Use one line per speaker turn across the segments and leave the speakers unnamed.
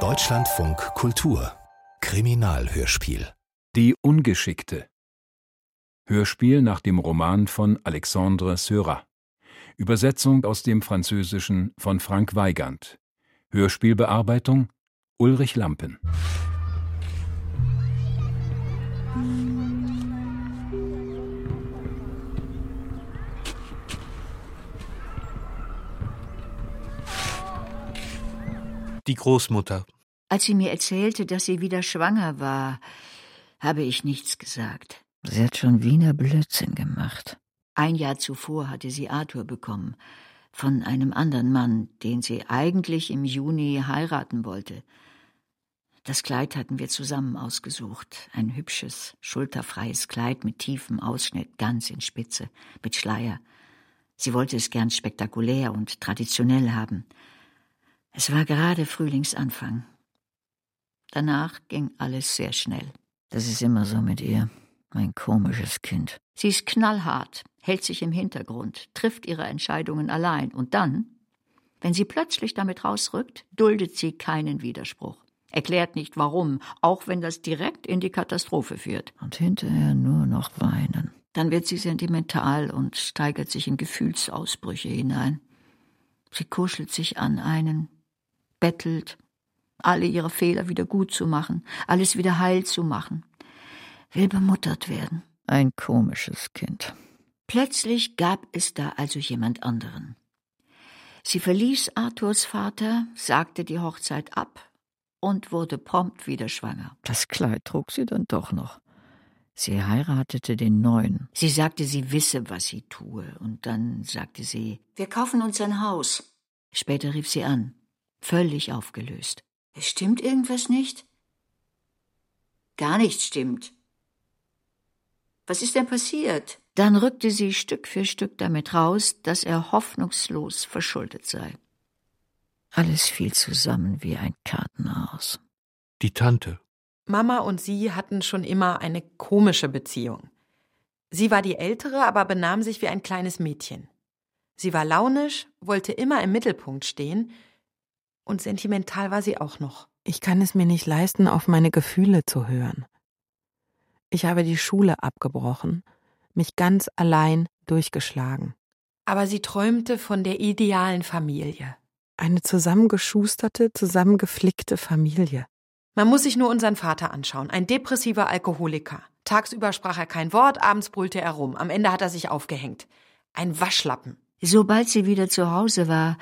Deutschlandfunk Kultur. Kriminalhörspiel.
Die Ungeschickte. Hörspiel nach dem Roman von Alexandre Seurat. Übersetzung aus dem Französischen von Frank Weigand. Hörspielbearbeitung Ulrich Lampen
Die Großmutter.
Als sie mir erzählte, dass sie wieder schwanger war, habe ich nichts gesagt.
Sie hat schon Wiener Blödsinn gemacht.
Ein Jahr zuvor hatte sie Arthur bekommen, von einem anderen Mann, den sie eigentlich im Juni heiraten wollte. Das Kleid hatten wir zusammen ausgesucht. Ein hübsches, schulterfreies Kleid mit tiefem Ausschnitt, ganz in Spitze, mit Schleier. Sie wollte es gern spektakulär und traditionell haben. Es war gerade Frühlingsanfang. Danach ging alles sehr schnell.
Das ist immer so mit ihr. Ein komisches Kind.
Sie ist knallhart, hält sich im Hintergrund, trifft ihre Entscheidungen allein und dann, wenn sie plötzlich damit rausrückt, duldet sie keinen Widerspruch. Erklärt nicht warum, auch wenn das direkt in die Katastrophe führt.
Und hinterher nur noch weinen.
Dann wird sie sentimental und steigert sich in Gefühlsausbrüche hinein. Sie kuschelt sich an einen, bettelt, alle ihre Fehler wieder gut zu machen, alles wieder heil zu machen, will bemuttert werden.
Ein komisches Kind.
Plötzlich gab es da also jemand anderen. Sie verließ Arthurs Vater, sagte die Hochzeit ab und wurde prompt wieder schwanger.
Das Kleid trug sie dann doch noch. Sie heiratete den Neuen.
Sie sagte, sie wisse, was sie tue, und dann sagte sie, wir kaufen uns ein Haus. Später rief sie an völlig aufgelöst. Es stimmt irgendwas nicht? Gar nichts stimmt. Was ist denn passiert? Dann rückte sie Stück für Stück damit raus, dass er hoffnungslos verschuldet sei.
Alles fiel zusammen wie ein Kartenhaus.
Die Tante.
Mama und sie hatten schon immer eine komische Beziehung. Sie war die Ältere, aber benahm sich wie ein kleines Mädchen. Sie war launisch, wollte immer im Mittelpunkt stehen und sentimental war sie auch noch.
Ich kann es mir nicht leisten, auf meine Gefühle zu hören. Ich habe die Schule abgebrochen, mich ganz allein durchgeschlagen.
Aber sie träumte von der idealen Familie.
Eine zusammengeschusterte, zusammengeflickte Familie.
Man muss sich nur unseren Vater anschauen. Ein depressiver Alkoholiker. Tagsüber sprach er kein Wort, abends brüllte er rum. Am Ende hat er sich aufgehängt. Ein Waschlappen.
Sobald sie wieder zu Hause war,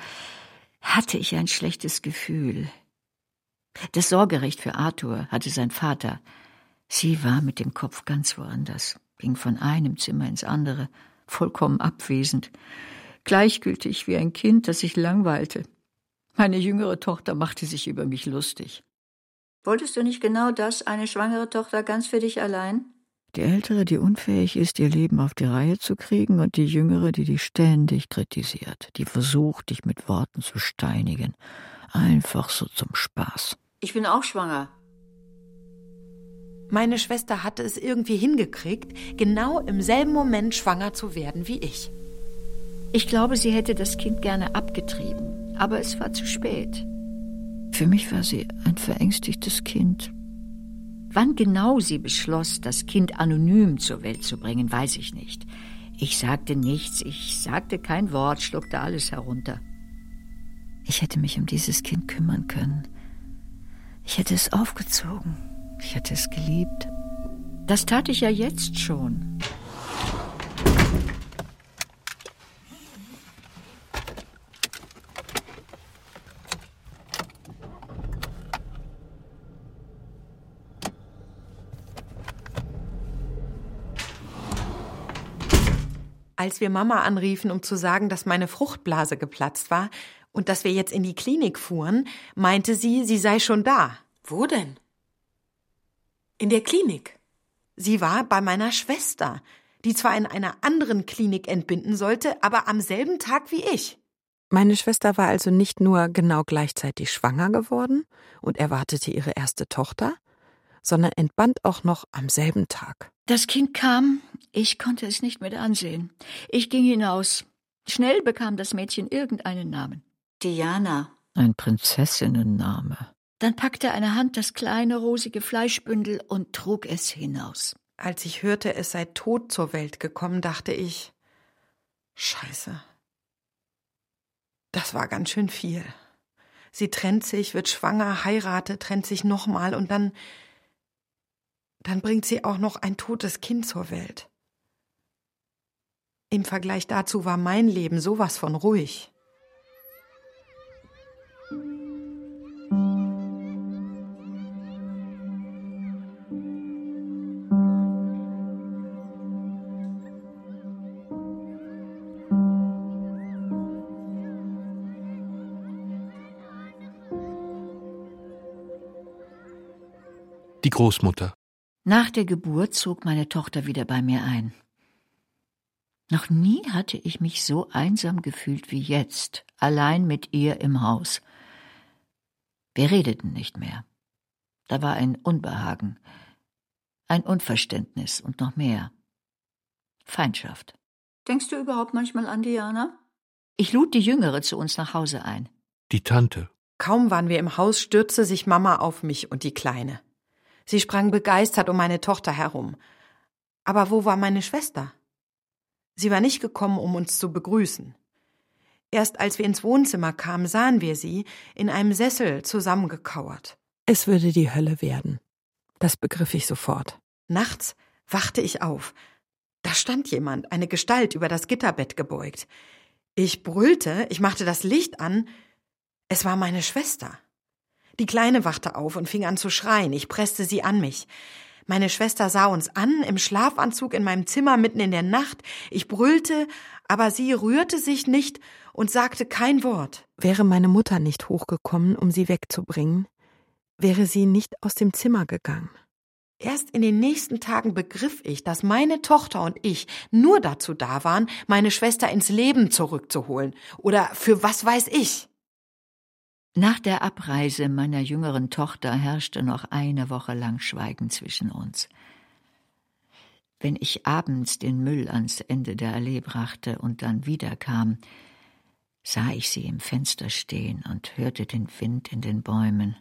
hatte ich ein schlechtes Gefühl. Das Sorgerecht für Arthur hatte sein Vater. Sie war mit dem Kopf ganz woanders, ging von einem Zimmer ins andere, vollkommen abwesend, gleichgültig wie ein Kind, das sich langweilte. Meine jüngere Tochter machte sich über mich lustig. Wolltest du nicht genau das, eine schwangere Tochter ganz für dich allein?
Die ältere, die unfähig ist, ihr Leben auf die Reihe zu kriegen, und die jüngere, die dich ständig kritisiert, die versucht, dich mit Worten zu steinigen. Einfach so zum Spaß.
Ich bin auch schwanger.
Meine Schwester hatte es irgendwie hingekriegt, genau im selben Moment schwanger zu werden wie ich.
Ich glaube, sie hätte das Kind gerne abgetrieben, aber es war zu spät.
Für mich war sie ein verängstigtes Kind,
Wann genau sie beschloss, das Kind anonym zur Welt zu bringen, weiß ich nicht. Ich sagte nichts, ich sagte kein Wort, schluckte alles herunter.
Ich hätte mich um dieses Kind kümmern können. Ich hätte es aufgezogen. Ich hätte es geliebt.
Das tat ich ja jetzt schon.
Als wir Mama anriefen, um zu sagen, dass meine Fruchtblase geplatzt war und dass wir jetzt in die Klinik fuhren, meinte sie, sie sei schon da.
Wo denn? In der Klinik?
Sie war bei meiner Schwester, die zwar in einer anderen Klinik entbinden sollte, aber am selben Tag wie ich.
Meine Schwester war also nicht nur genau gleichzeitig schwanger geworden und erwartete ihre erste Tochter, sondern entband auch noch am selben Tag.
Das Kind kam, ich konnte es nicht mehr ansehen. Ich ging hinaus. Schnell bekam das Mädchen irgendeinen Namen. Diana.
Ein Prinzessinnenname.
Dann packte eine Hand das kleine rosige Fleischbündel und trug es hinaus.
Als ich hörte, es sei tot zur Welt gekommen, dachte ich, Scheiße. Das war ganz schön viel. Sie trennt sich, wird schwanger, heiratet, trennt sich nochmal und dann, dann bringt sie auch noch ein totes Kind zur Welt. Im Vergleich dazu war mein Leben sowas von ruhig.
Die Großmutter.
Nach der Geburt zog meine Tochter wieder bei mir ein. Noch nie hatte ich mich so einsam gefühlt wie jetzt, allein mit ihr im Haus. Wir redeten nicht mehr. Da war ein Unbehagen, ein Unverständnis und noch mehr. Feindschaft.
Denkst du überhaupt manchmal an Diana?
Ich lud die Jüngere zu uns nach Hause ein.
Die Tante.
Kaum waren wir im Haus, stürzte sich Mama auf mich und die Kleine. Sie sprang begeistert um meine Tochter herum. Aber wo war meine Schwester? Sie war nicht gekommen, um uns zu begrüßen. Erst als wir ins Wohnzimmer kamen, sahen wir sie in einem Sessel zusammengekauert.
Es würde die Hölle werden. Das begriff ich sofort.
Nachts wachte ich auf. Da stand jemand, eine Gestalt, über das Gitterbett gebeugt. Ich brüllte, ich machte das Licht an. Es war meine Schwester. Die Kleine wachte auf und fing an zu schreien. Ich presste sie an mich. Meine Schwester sah uns an, im Schlafanzug in meinem Zimmer mitten in der Nacht. Ich brüllte, aber sie rührte sich nicht und sagte kein Wort.
Wäre meine Mutter nicht hochgekommen, um sie wegzubringen, wäre sie nicht aus dem Zimmer gegangen.
Erst in den nächsten Tagen begriff ich, dass meine Tochter und ich nur dazu da waren, meine Schwester ins Leben zurückzuholen. Oder für was weiß ich.
Nach der Abreise meiner jüngeren Tochter herrschte noch eine Woche lang Schweigen zwischen uns. Wenn ich abends den Müll ans Ende der Allee brachte und dann wiederkam, sah ich sie im Fenster stehen und hörte den Wind in den Bäumen.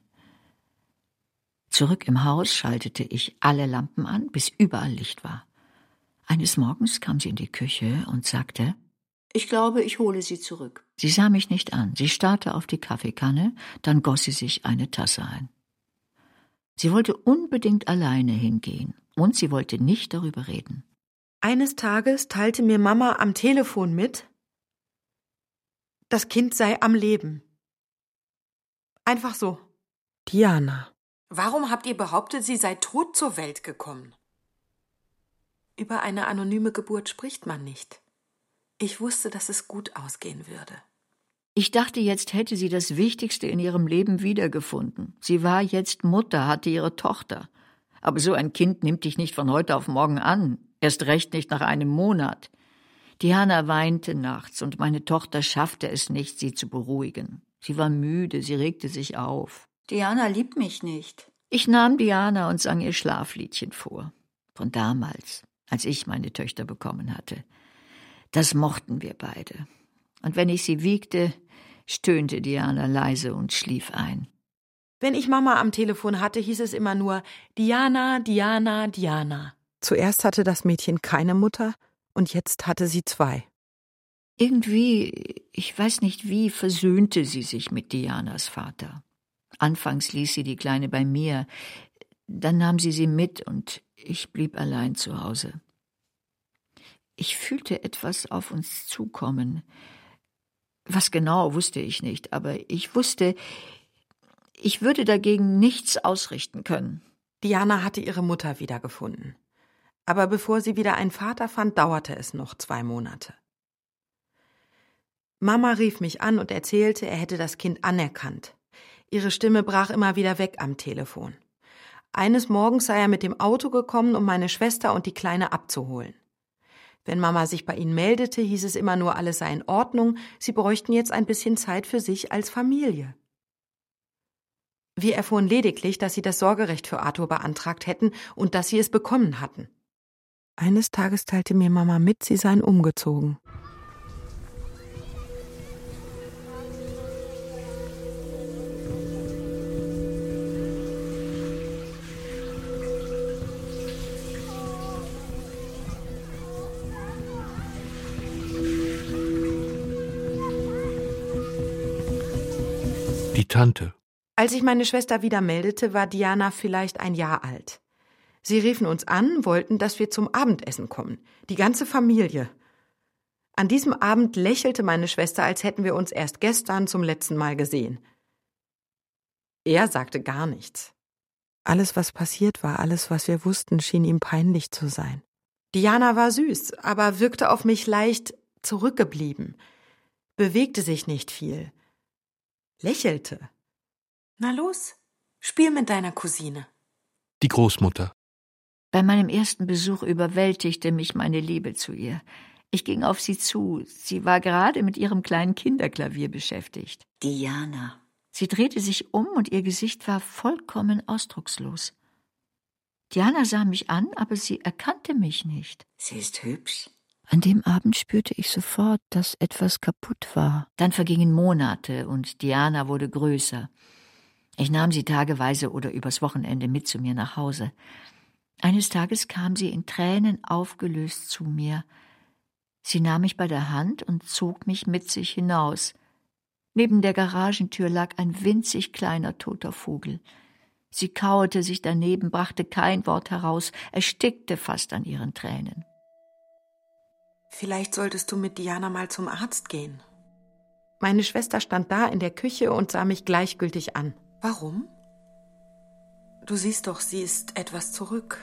Zurück im Haus schaltete ich alle Lampen an, bis überall Licht war. Eines Morgens kam sie in die Küche und sagte
Ich glaube, ich hole sie zurück.
Sie sah mich nicht an. Sie starrte auf die Kaffeekanne, dann goss sie sich eine Tasse ein. Sie wollte unbedingt alleine hingehen und sie wollte nicht darüber reden.
Eines Tages teilte mir Mama am Telefon mit, das Kind sei am Leben. Einfach so.
Diana.
Warum habt ihr behauptet, sie sei tot zur Welt gekommen?
Über eine anonyme Geburt spricht man nicht. Ich wusste, dass es gut ausgehen würde.
Ich dachte, jetzt hätte sie das Wichtigste in ihrem Leben wiedergefunden. Sie war jetzt Mutter, hatte ihre Tochter. Aber so ein Kind nimmt dich nicht von heute auf morgen an, erst recht nicht nach einem Monat. Diana weinte nachts, und meine Tochter schaffte es nicht, sie zu beruhigen. Sie war müde, sie regte sich auf.
Diana liebt mich nicht.
Ich nahm Diana und sang ihr Schlafliedchen vor. Von damals, als ich meine Töchter bekommen hatte. Das mochten wir beide. Und wenn ich sie wiegte, stöhnte Diana leise und schlief ein.
Wenn ich Mama am Telefon hatte, hieß es immer nur Diana, Diana, Diana.
Zuerst hatte das Mädchen keine Mutter und jetzt hatte sie zwei.
Irgendwie, ich weiß nicht wie, versöhnte sie sich mit Dianas Vater. Anfangs ließ sie die Kleine bei mir, dann nahm sie sie mit und ich blieb allein zu Hause. Ich fühlte etwas auf uns zukommen. Was genau wusste ich nicht, aber ich wusste, ich würde dagegen nichts ausrichten können.
Diana hatte ihre Mutter wiedergefunden. Aber bevor sie wieder einen Vater fand, dauerte es noch zwei Monate. Mama rief mich an und erzählte, er hätte das Kind anerkannt. Ihre Stimme brach immer wieder weg am Telefon. Eines Morgens sei er mit dem Auto gekommen, um meine Schwester und die Kleine abzuholen. Wenn Mama sich bei ihnen meldete, hieß es immer nur, alles sei in Ordnung, sie bräuchten jetzt ein bisschen Zeit für sich als Familie. Wir erfuhren lediglich, dass sie das Sorgerecht für Arthur beantragt hätten und dass sie es bekommen hatten.
Eines Tages teilte mir Mama mit, sie seien umgezogen.
Die Tante.
Als ich meine Schwester wieder meldete, war Diana vielleicht ein Jahr alt. Sie riefen uns an, wollten, dass wir zum Abendessen kommen. Die ganze Familie. An diesem Abend lächelte meine Schwester, als hätten wir uns erst gestern zum letzten Mal gesehen. Er sagte gar nichts.
Alles, was passiert war, alles, was wir wussten, schien ihm peinlich zu sein.
Diana war süß, aber wirkte auf mich leicht zurückgeblieben, bewegte sich nicht viel, lächelte.
Na los, spiel mit deiner Cousine.
Die Großmutter.
Bei meinem ersten Besuch überwältigte mich meine Liebe zu ihr. Ich ging auf sie zu. Sie war gerade mit ihrem kleinen Kinderklavier beschäftigt. Diana. Sie drehte sich um und ihr Gesicht war vollkommen ausdruckslos. Diana sah mich an, aber sie erkannte mich nicht. Sie ist hübsch. An dem Abend spürte ich sofort, dass etwas kaputt war. Dann vergingen Monate und Diana wurde größer. Ich nahm sie tageweise oder übers Wochenende mit zu mir nach Hause. Eines Tages kam sie in Tränen aufgelöst zu mir. Sie nahm mich bei der Hand und zog mich mit sich hinaus. Neben der Garagentür lag ein winzig kleiner toter Vogel. Sie kauerte sich daneben, brachte kein Wort heraus, erstickte fast an ihren Tränen.
Vielleicht solltest du mit Diana mal zum Arzt gehen.
Meine Schwester stand da in der Küche und sah mich gleichgültig an.
Warum? Du siehst doch, sie ist etwas zurück.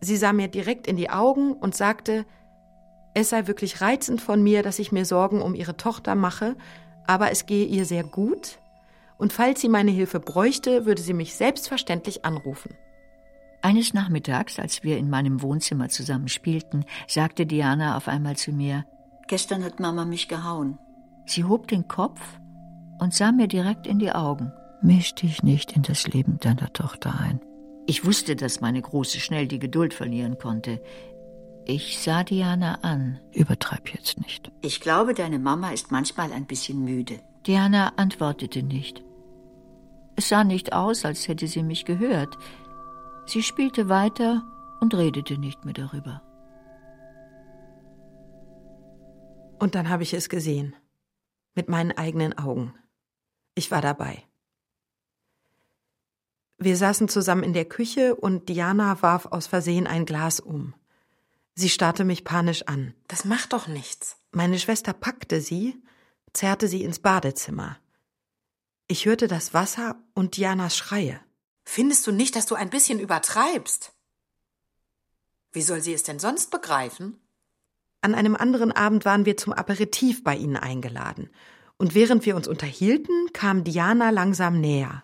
Sie sah mir direkt in die Augen und sagte, es sei wirklich reizend von mir, dass ich mir Sorgen um ihre Tochter mache, aber es gehe ihr sehr gut, und falls sie meine Hilfe bräuchte, würde sie mich selbstverständlich anrufen.
Eines Nachmittags, als wir in meinem Wohnzimmer zusammen spielten, sagte Diana auf einmal zu mir Gestern hat Mama mich gehauen. Sie hob den Kopf und sah mir direkt in die Augen. Misch dich nicht in das Leben deiner Tochter ein. Ich wusste, dass meine Große schnell die Geduld verlieren konnte. Ich sah Diana an. Übertreib jetzt nicht. Ich glaube, deine Mama ist manchmal ein bisschen müde. Diana antwortete nicht. Es sah nicht aus, als hätte sie mich gehört. Sie spielte weiter und redete nicht mehr darüber.
Und dann habe ich es gesehen. Mit meinen eigenen Augen. Ich war dabei. Wir saßen zusammen in der Küche und Diana warf aus Versehen ein Glas um. Sie starrte mich panisch an.
Das macht doch nichts.
Meine Schwester packte sie, zerrte sie ins Badezimmer. Ich hörte das Wasser und Dianas Schreie.
Findest du nicht, dass du ein bisschen übertreibst? Wie soll sie es denn sonst begreifen?
An einem anderen Abend waren wir zum Aperitif bei ihnen eingeladen, und während wir uns unterhielten, kam Diana langsam näher.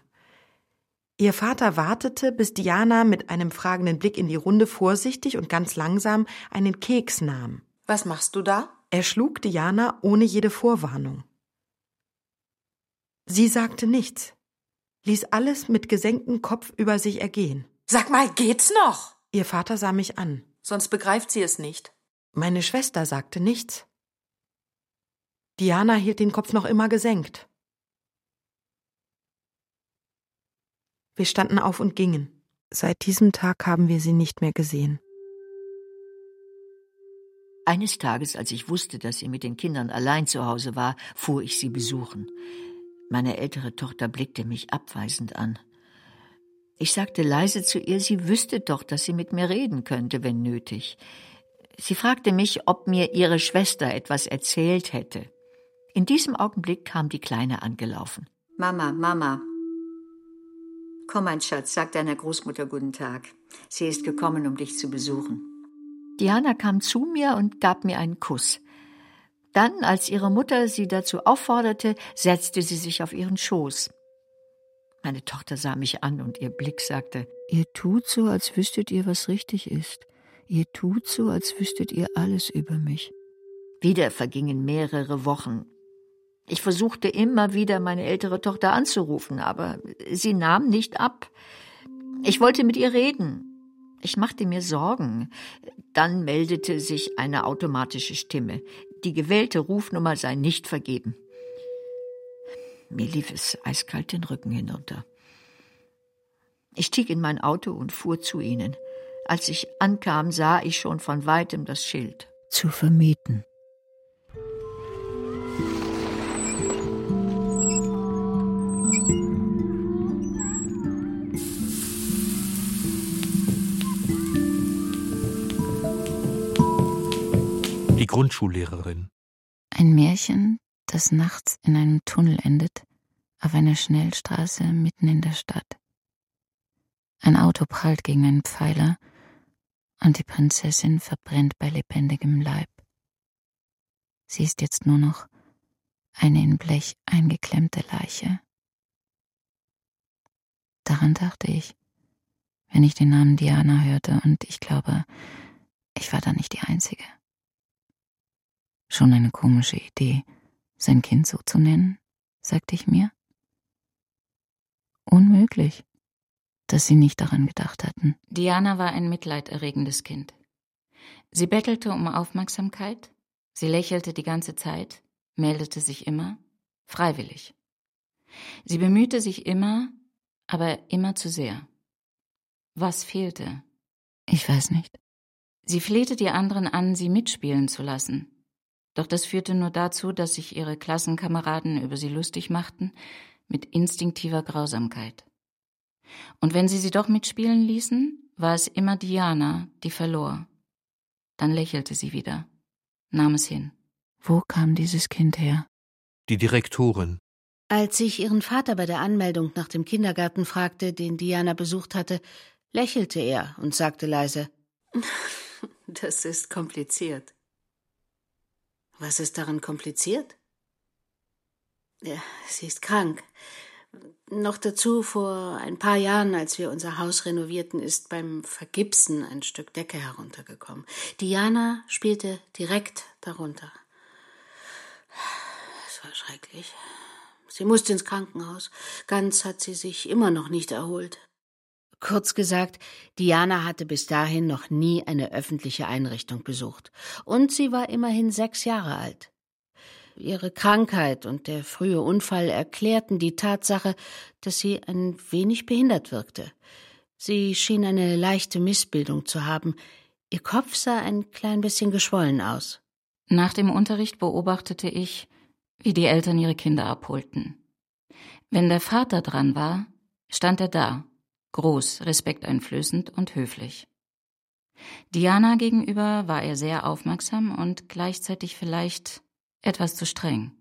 Ihr Vater wartete, bis Diana mit einem fragenden Blick in die Runde vorsichtig und ganz langsam einen Keks nahm.
Was machst du da?
Er schlug Diana ohne jede Vorwarnung. Sie sagte nichts, ließ alles mit gesenktem Kopf über sich ergehen.
Sag mal, geht's noch?
Ihr Vater sah mich an.
Sonst begreift sie es nicht.
Meine Schwester sagte nichts. Diana hielt den Kopf noch immer gesenkt. Wir standen auf und gingen. Seit diesem Tag haben wir sie nicht mehr gesehen.
Eines Tages, als ich wusste, dass sie mit den Kindern allein zu Hause war, fuhr ich sie besuchen. Meine ältere Tochter blickte mich abweisend an. Ich sagte leise zu ihr, sie wüsste doch, dass sie mit mir reden könnte, wenn nötig. Sie fragte mich, ob mir ihre Schwester etwas erzählt hätte. In diesem Augenblick kam die Kleine angelaufen. Mama, Mama, Komm, mein Schatz, sag deiner Großmutter guten Tag. Sie ist gekommen, um dich zu besuchen. Diana kam zu mir und gab mir einen Kuss. Dann, als ihre Mutter sie dazu aufforderte, setzte sie sich auf ihren Schoß. Meine Tochter sah mich an und ihr Blick sagte, Ihr tut so, als wüsstet ihr, was richtig ist. Ihr tut so, als wüsstet ihr alles über mich. Wieder vergingen mehrere Wochen, ich versuchte immer wieder, meine ältere Tochter anzurufen, aber sie nahm nicht ab. Ich wollte mit ihr reden. Ich machte mir Sorgen. Dann meldete sich eine automatische Stimme. Die gewählte Rufnummer sei nicht vergeben. Mir lief es eiskalt den Rücken hinunter. Ich stieg in mein Auto und fuhr zu ihnen. Als ich ankam, sah ich schon von weitem das Schild. Zu vermieten.
Grundschullehrerin.
Ein Märchen, das nachts in einem Tunnel endet, auf einer Schnellstraße mitten in der Stadt. Ein Auto prallt gegen einen Pfeiler und die Prinzessin verbrennt bei lebendigem Leib. Sie ist jetzt nur noch eine in Blech eingeklemmte Leiche. Daran dachte ich, wenn ich den Namen Diana hörte, und ich glaube, ich war da nicht die Einzige. Schon eine komische Idee, sein Kind so zu nennen, sagte ich mir. Unmöglich, dass sie nicht daran gedacht hatten. Diana war ein mitleiderregendes Kind. Sie bettelte um Aufmerksamkeit, sie lächelte die ganze Zeit, meldete sich immer, freiwillig. Sie bemühte sich immer, aber immer zu sehr. Was fehlte? Ich weiß nicht. Sie flehte die anderen an, sie mitspielen zu lassen. Doch das führte nur dazu, dass sich ihre Klassenkameraden über sie lustig machten, mit instinktiver Grausamkeit. Und wenn sie sie doch mitspielen ließen, war es immer Diana, die verlor. Dann lächelte sie wieder, nahm es hin. Wo kam dieses Kind her?
Die Direktorin.
Als ich ihren Vater bei der Anmeldung nach dem Kindergarten fragte, den Diana besucht hatte, lächelte er und sagte leise Das ist kompliziert. Was ist daran kompliziert? Ja, sie ist krank. Noch dazu, vor ein paar Jahren, als wir unser Haus renovierten, ist beim Vergipsen ein Stück Decke heruntergekommen. Diana spielte direkt darunter. Es war schrecklich. Sie musste ins Krankenhaus. Ganz hat sie sich immer noch nicht erholt. Kurz gesagt, Diana hatte bis dahin noch nie eine öffentliche Einrichtung besucht. Und sie war immerhin sechs Jahre alt. Ihre Krankheit und der frühe Unfall erklärten die Tatsache, dass sie ein wenig behindert wirkte. Sie schien eine leichte Missbildung zu haben. Ihr Kopf sah ein klein bisschen geschwollen aus.
Nach dem Unterricht beobachtete ich, wie die Eltern ihre Kinder abholten. Wenn der Vater dran war, stand er da, groß, respekteinflößend und höflich. Diana gegenüber war er sehr aufmerksam und gleichzeitig vielleicht etwas zu streng.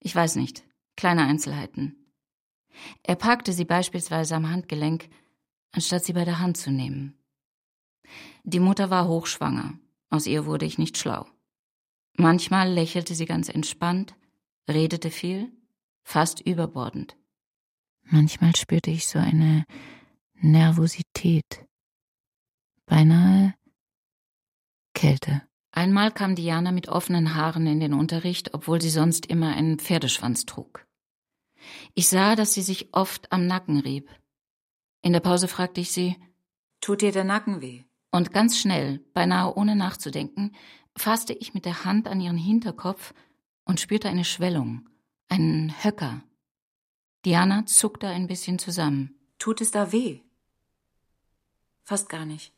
Ich weiß nicht, kleine Einzelheiten. Er packte sie beispielsweise am Handgelenk, anstatt sie bei der Hand zu nehmen. Die Mutter war hochschwanger, aus ihr wurde ich nicht schlau. Manchmal lächelte sie ganz entspannt, redete viel, fast überbordend. Manchmal spürte ich so eine Nervosität, beinahe Kälte. Einmal kam Diana mit offenen Haaren in den Unterricht, obwohl sie sonst immer einen Pferdeschwanz trug. Ich sah, dass sie sich oft am Nacken rieb. In der Pause fragte ich sie,
Tut dir der Nacken weh?
Und ganz schnell, beinahe ohne nachzudenken, fasste ich mit der Hand an ihren Hinterkopf und spürte eine Schwellung, einen Höcker. Diana zuckte ein bisschen zusammen.
Tut es da weh? Fast gar nicht.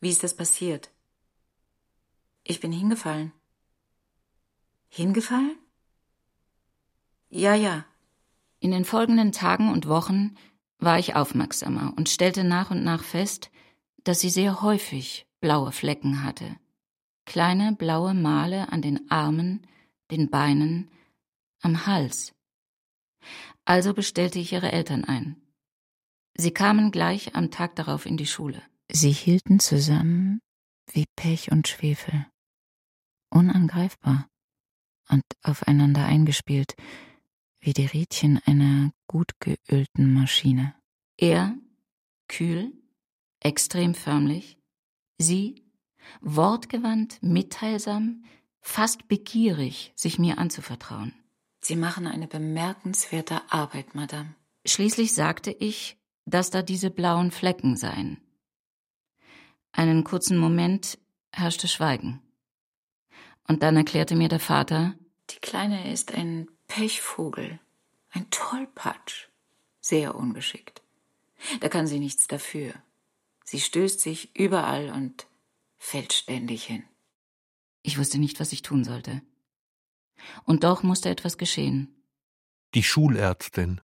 Wie ist das passiert? Ich bin hingefallen. Hingefallen? Ja, ja.
In den folgenden Tagen und Wochen war ich aufmerksamer und stellte nach und nach fest, dass sie sehr häufig blaue Flecken hatte kleine blaue Male an den Armen, den Beinen, am Hals. Also bestellte ich ihre Eltern ein. Sie kamen gleich am Tag darauf in die Schule. Sie hielten zusammen wie Pech und Schwefel, unangreifbar und aufeinander eingespielt, wie die Rädchen einer gut geölten Maschine. Er kühl, extrem förmlich, sie wortgewandt, mitteilsam, fast begierig, sich mir anzuvertrauen.
Sie machen eine bemerkenswerte Arbeit, Madame.
Schließlich sagte ich, dass da diese blauen Flecken seien. Einen kurzen Moment herrschte Schweigen. Und dann erklärte mir der Vater,
die Kleine ist ein Pechvogel, ein Tollpatsch, sehr ungeschickt. Da kann sie nichts dafür. Sie stößt sich überall und fällt ständig hin.
Ich wusste nicht, was ich tun sollte. Und doch musste etwas geschehen.
Die Schulärztin.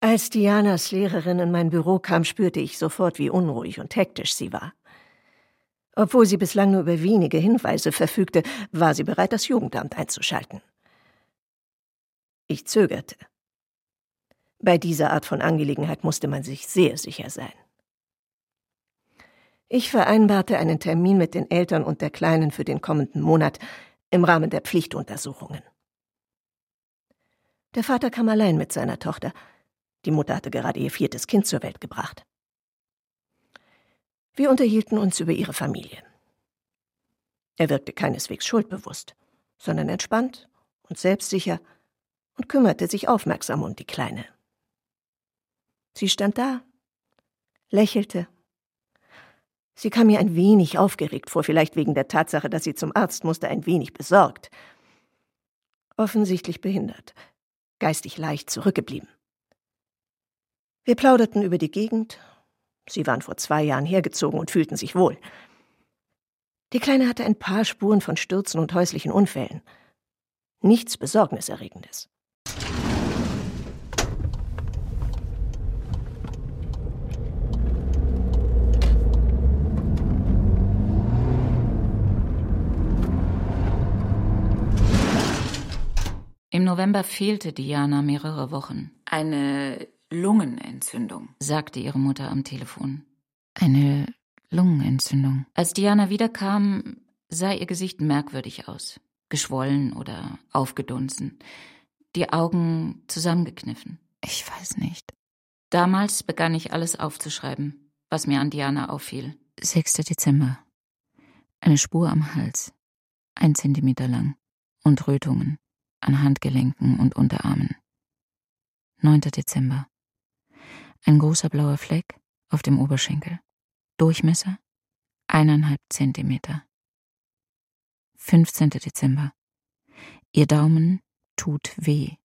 Als Dianas Lehrerin in mein Büro kam, spürte ich sofort, wie unruhig und hektisch sie war. Obwohl sie bislang nur über wenige Hinweise verfügte, war sie bereit, das Jugendamt einzuschalten. Ich zögerte. Bei dieser Art von Angelegenheit musste man sich sehr sicher sein. Ich vereinbarte einen Termin mit den Eltern und der Kleinen für den kommenden Monat im Rahmen der Pflichtuntersuchungen. Der Vater kam allein mit seiner Tochter. Die Mutter hatte gerade ihr viertes Kind zur Welt gebracht. Wir unterhielten uns über ihre Familie. Er wirkte keineswegs schuldbewusst, sondern entspannt und selbstsicher und kümmerte sich aufmerksam um die Kleine. Sie stand da, lächelte. Sie kam mir ein wenig aufgeregt vor, vielleicht wegen der Tatsache, dass sie zum Arzt musste, ein wenig besorgt. Offensichtlich behindert, geistig leicht zurückgeblieben. Wir plauderten über die Gegend. Sie waren vor zwei Jahren hergezogen und fühlten sich wohl. Die Kleine hatte ein paar Spuren von Stürzen und häuslichen Unfällen. Nichts Besorgniserregendes.
Im November fehlte Diana mehrere Wochen.
Eine Lungenentzündung,
sagte ihre Mutter am Telefon. Eine Lungenentzündung. Als Diana wiederkam, sah ihr Gesicht merkwürdig aus. Geschwollen oder aufgedunsen. Die Augen zusammengekniffen. Ich weiß nicht. Damals begann ich alles aufzuschreiben, was mir an Diana auffiel. 6. Dezember. Eine Spur am Hals. Ein Zentimeter lang. Und Rötungen an Handgelenken und Unterarmen. 9. Dezember. Ein großer blauer Fleck auf dem Oberschenkel. Durchmesser eineinhalb Zentimeter. 15. Dezember. Ihr Daumen tut weh.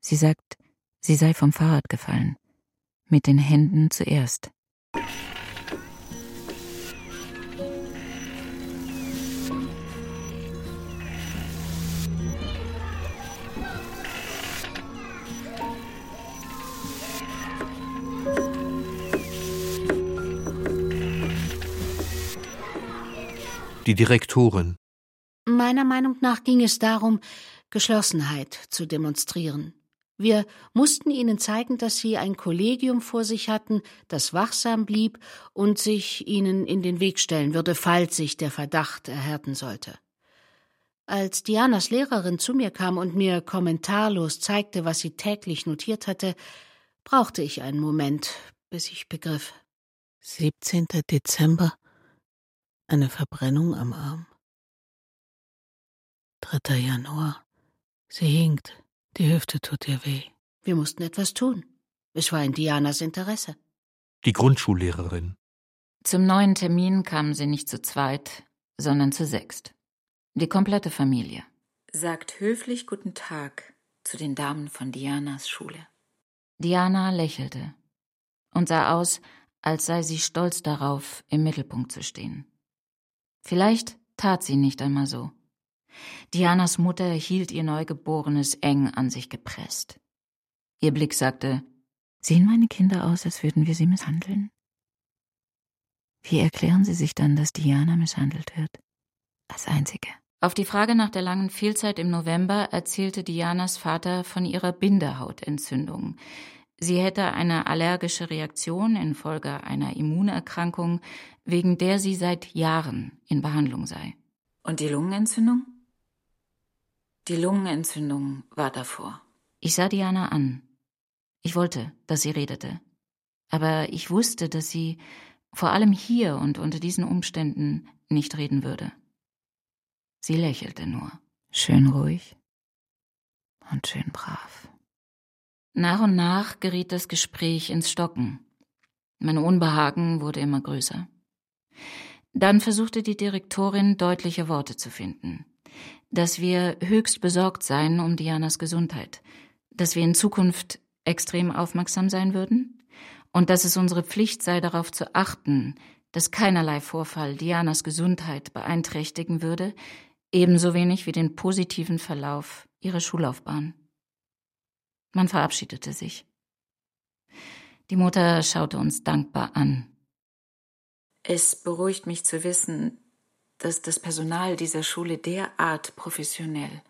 Sie sagt, sie sei vom Fahrrad gefallen. Mit den Händen zuerst.
Die Direktorin.
Meiner Meinung nach ging es darum, Geschlossenheit zu demonstrieren. Wir mussten ihnen zeigen, dass sie ein Kollegium vor sich hatten, das wachsam blieb und sich ihnen in den Weg stellen würde, falls sich der Verdacht erhärten sollte. Als Dianas Lehrerin zu mir kam und mir kommentarlos zeigte, was sie täglich notiert hatte, brauchte ich einen Moment, bis ich begriff.
17. Dezember eine Verbrennung am Arm. 3. Januar. Sie hinkt. Die Hüfte tut ihr weh.
Wir mussten etwas tun. Es war in Dianas Interesse.
Die Grundschullehrerin.
Zum neuen Termin kamen sie nicht zu zweit, sondern zu sechst. Die komplette Familie.
Sagt höflich Guten Tag zu den Damen von Dianas Schule.
Diana lächelte und sah aus, als sei sie stolz darauf, im Mittelpunkt zu stehen. Vielleicht tat sie nicht einmal so. Dianas Mutter hielt ihr Neugeborenes eng an sich gepresst. Ihr Blick sagte, Sehen meine Kinder aus, als würden wir sie misshandeln? Wie erklären Sie sich dann, dass Diana misshandelt wird? Als einzige. Auf die Frage nach der langen Fehlzeit im November erzählte Dianas Vater von ihrer Bindehautentzündung, Sie hätte eine allergische Reaktion infolge einer Immunerkrankung, wegen der sie seit Jahren in Behandlung sei.
Und die Lungenentzündung? Die Lungenentzündung war davor.
Ich sah Diana an. Ich wollte, dass sie redete. Aber ich wusste, dass sie vor allem hier und unter diesen Umständen nicht reden würde. Sie lächelte nur. Schön ruhig und schön brav. Nach und nach geriet das Gespräch ins Stocken. Mein Unbehagen wurde immer größer. Dann versuchte die Direktorin deutliche Worte zu finden. Dass wir höchst besorgt seien um Dianas Gesundheit, dass wir in Zukunft extrem aufmerksam sein würden und dass es unsere Pflicht sei, darauf zu achten, dass keinerlei Vorfall Dianas Gesundheit beeinträchtigen würde, ebenso wenig wie den positiven Verlauf ihrer Schullaufbahn. Man verabschiedete sich. Die Mutter schaute uns dankbar an.
Es beruhigt mich zu wissen,
dass das Personal dieser Schule derart professionell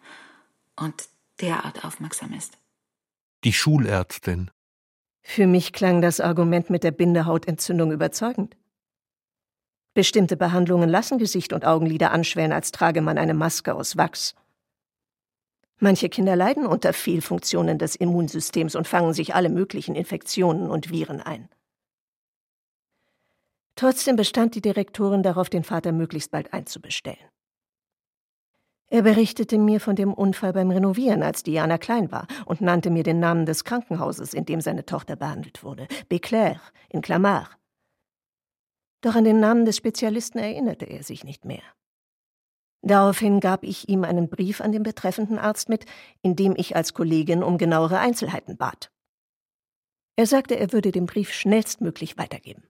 und derart aufmerksam ist.
Die Schulärztin.
Für mich klang das Argument mit der Bindehautentzündung überzeugend. Bestimmte Behandlungen lassen Gesicht und Augenlider anschwellen, als trage man eine Maske aus Wachs. Manche Kinder leiden unter Fehlfunktionen des Immunsystems und fangen sich alle möglichen Infektionen und Viren ein. Trotzdem bestand die Direktorin darauf, den Vater möglichst bald einzubestellen. Er berichtete mir von dem Unfall beim Renovieren, als Diana klein war, und nannte mir den Namen des Krankenhauses, in dem seine Tochter behandelt wurde, Béclair in Clamart. Doch an den Namen des Spezialisten erinnerte er sich nicht mehr. Daraufhin gab ich ihm einen Brief an den betreffenden Arzt mit, in dem ich als Kollegin um genauere Einzelheiten bat. Er sagte, er würde den Brief schnellstmöglich weitergeben.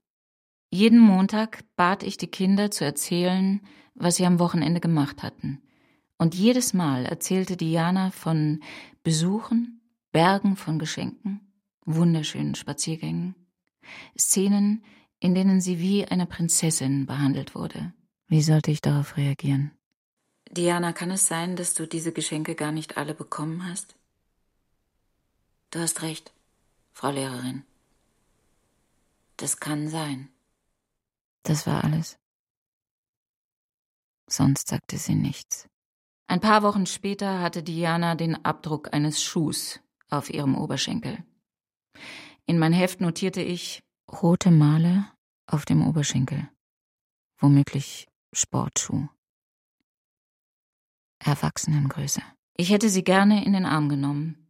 Jeden Montag bat ich die Kinder zu erzählen, was sie am Wochenende gemacht hatten. Und jedes Mal erzählte Diana von Besuchen, Bergen von Geschenken, wunderschönen Spaziergängen, Szenen, in denen sie wie eine Prinzessin behandelt wurde. Wie sollte ich darauf reagieren?
Diana, kann es sein, dass du diese Geschenke gar nicht alle bekommen hast? Du hast recht, Frau Lehrerin. Das kann sein.
Das war alles. Sonst sagte sie nichts. Ein paar Wochen später hatte Diana den Abdruck eines Schuhs auf ihrem Oberschenkel. In mein Heft notierte ich rote Male auf dem Oberschenkel. Womöglich Sportschuh. Erwachsenengröße. Ich hätte sie gerne in den Arm genommen,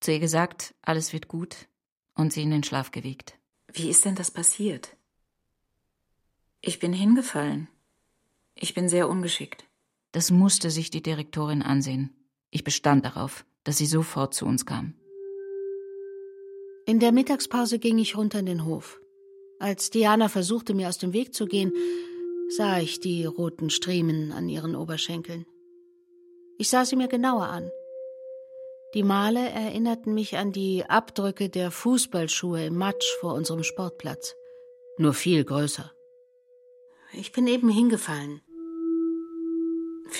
zu ihr gesagt, alles wird gut, und sie in den Schlaf gewiegt.
Wie ist denn das passiert? Ich bin hingefallen. Ich bin sehr ungeschickt.
Das musste sich die Direktorin ansehen. Ich bestand darauf, dass sie sofort zu uns kam.
In der Mittagspause ging ich runter in den Hof. Als Diana versuchte, mir aus dem Weg zu gehen, sah ich die roten Striemen an ihren Oberschenkeln. Ich sah sie mir genauer an. Die Male erinnerten mich an die Abdrücke der Fußballschuhe im Matsch vor unserem Sportplatz. Nur viel größer. Ich bin eben hingefallen.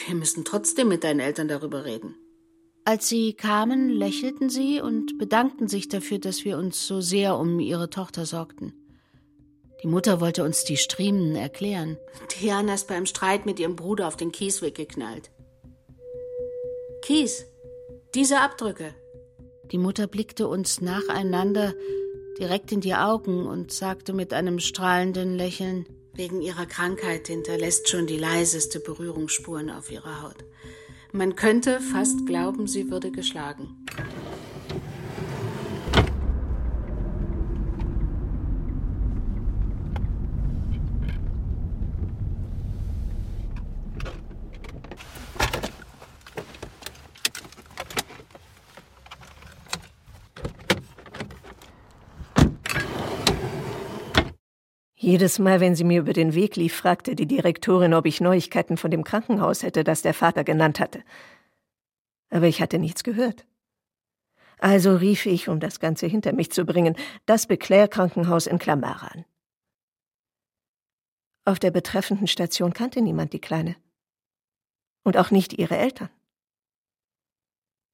Wir müssen trotzdem mit deinen Eltern darüber reden. Als sie kamen, lächelten sie und bedankten sich dafür, dass wir uns so sehr um ihre Tochter sorgten. Die Mutter wollte uns die Striemen erklären. Diana ist beim Streit mit ihrem Bruder auf den Kies weggeknallt. Kies, diese Abdrücke. Die Mutter blickte uns nacheinander direkt in die Augen und sagte mit einem strahlenden Lächeln Wegen ihrer Krankheit hinterlässt schon die leiseste Berührungsspuren auf ihrer Haut. Man könnte fast glauben, sie würde geschlagen.
Jedes Mal, wenn sie mir über den Weg lief, fragte die Direktorin, ob ich Neuigkeiten von dem Krankenhaus hätte, das der Vater genannt hatte. Aber ich hatte nichts gehört. Also rief ich, um das Ganze hinter mich zu bringen, das Beclair-Krankenhaus in Clamart an. Auf der betreffenden Station kannte niemand die Kleine. Und auch nicht ihre Eltern.